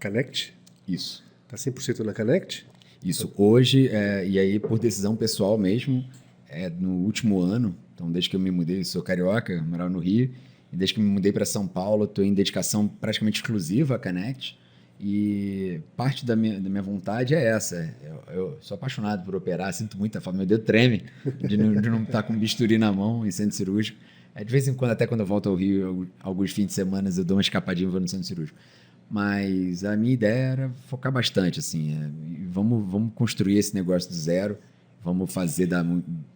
Connect? Isso. Tá 100% na Connect? Isso. Hoje, é, e aí por decisão pessoal mesmo, é, no último ano, então desde que eu me mudei, sou carioca, morava no Rio, e desde que me mudei para São Paulo, estou em dedicação praticamente exclusiva à Connect. E parte da minha, da minha vontade é essa. Eu, eu sou apaixonado por operar, sinto muita falta. Meu dedo treme de não, de não estar com bisturi na mão em centro cirúrgico. É, de vez em quando, até quando eu volto ao Rio, alguns fins de semana, eu dou uma escapadinha e vou no centro cirúrgico. Mas a minha ideia era focar bastante, assim. é, vamos, vamos construir esse negócio do zero. Vamos fazer dar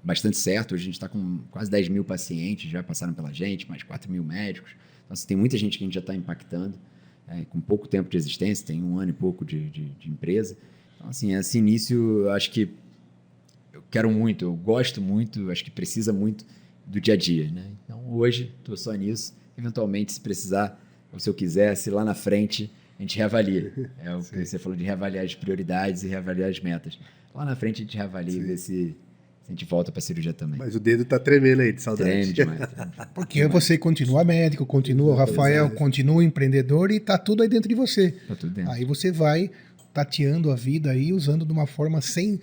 bastante certo. Hoje a gente está com quase 10 mil pacientes, já passaram pela gente, mais 4 mil médicos. Então, assim, tem muita gente que a gente já está impactando, é, com pouco tempo de existência, tem um ano e pouco de, de, de empresa. Então, assim, esse início, eu acho que eu quero muito, eu gosto muito, acho que precisa muito do dia a dia, né? Então, hoje, estou só nisso. Eventualmente, se precisar, ou se eu quiser, se lá na frente a gente reavalia. É o que você falou de reavaliar as prioridades e reavaliar as metas. Lá na frente a gente reavalia e vê se, se a gente volta para a cirurgia também. Mas o dedo tá tremendo aí de saudade. Treme demais. Porque você continua médico, continua o Rafael, continua empreendedor e tá tudo aí dentro de você. Tá tudo dentro. Aí você vai tateando a vida aí, usando de uma forma sem.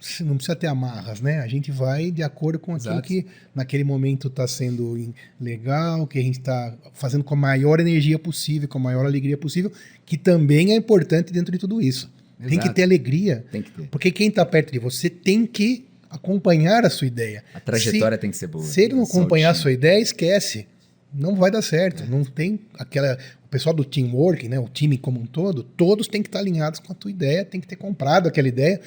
se- Não precisa ter amarras, né? A gente vai de acordo com aquilo Exato. que naquele momento está sendo legal, que a gente está fazendo com a maior energia possível, com a maior alegria possível, que também é importante dentro de tudo isso. Tem que Exato. ter alegria. Tem que ter. Porque quem está perto de você tem que acompanhar a sua ideia. A trajetória tem que ser boa. Se ele não acompanhar a sua ideia, esquece. Não vai dar certo. Não tem aquela. O pessoal do teamwork, né? O time como um todo, todos têm que estar alinhados com a tua ideia, tem que ter comprado aquela ideia.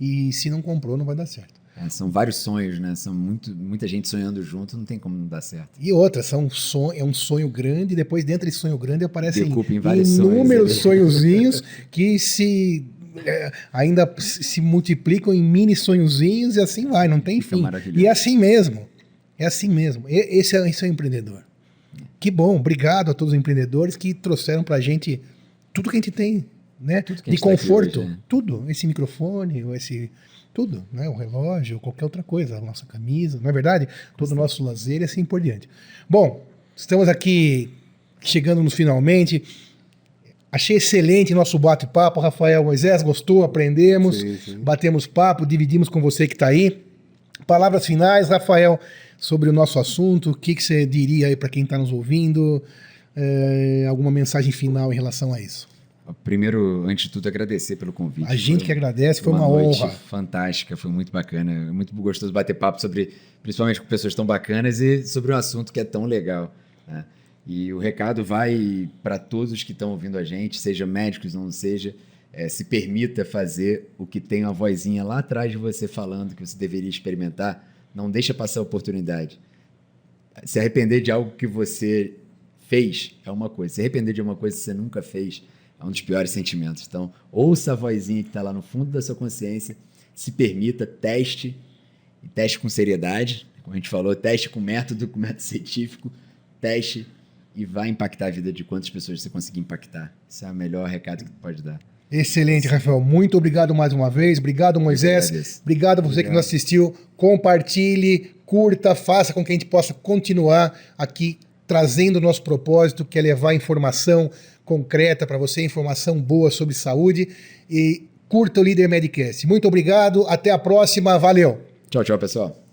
E se não comprou, não vai dar certo. É, são vários sonhos, né? São muito, muita gente sonhando junto, não tem como não dar certo. E outra, são son é um sonho grande, depois dentro desse sonho grande aparecem Decupa em vários sonhos inúmeros ali. sonhozinhos que se é, ainda se multiplicam em mini sonhozinhos e assim vai, não tem fim. E é assim mesmo. É assim mesmo. E- Esse é, esse é o empreendedor. Que bom, obrigado a todos os empreendedores que trouxeram pra gente tudo que a gente tem, né? De tá conforto, hoje, né? tudo. Esse microfone, esse tudo, né? O relógio, qualquer outra coisa, a nossa camisa, não é verdade? Todo o nosso lazer e assim por diante. Bom, estamos aqui chegando nos finalmente. Achei excelente nosso bate-papo, Rafael Moisés, gostou, aprendemos, Sim, sim. batemos papo, dividimos com você que está aí. Palavras finais, Rafael, sobre o nosso assunto, o que, que você diria aí para quem está nos ouvindo? É, alguma mensagem final em relação a isso? Primeiro, antes de tudo, agradecer pelo convite. A gente Foi que agradece, foi uma, noite honra. fantástica, foi muito bacana, muito gostoso bater papo sobre, principalmente com pessoas tão bacanas e sobre um assunto que é tão legal. né? E o recado vai para todos os que estão ouvindo a gente, seja médicos, não seja, é, se permita fazer o que tem uma vozinha lá atrás de você falando que você deveria experimentar, não deixa passar a oportunidade. Se arrepender de algo que você fez é uma coisa, se arrepender de uma coisa que você nunca fez é um dos piores sentimentos. Então, ouça a vozinha que está lá no fundo da sua consciência, se permita, teste, e teste com seriedade. Como a gente falou, teste com método, com método científico, teste e vai impactar a vida de quantas pessoas você conseguir impactar. Esse é o melhor recado que tu pode dar. Excelente, Rafael. Muito obrigado mais uma vez. Obrigado, Moisés. Obrigado a você obrigado. que nos assistiu. Compartilhe, curta, faça com que a gente possa continuar aqui trazendo o nosso propósito, que é levar informação concreta para você, informação boa sobre saúde. E curta o Líder Medicast. Muito obrigado. Até a próxima. Valeu. Tchau, tchau, pessoal.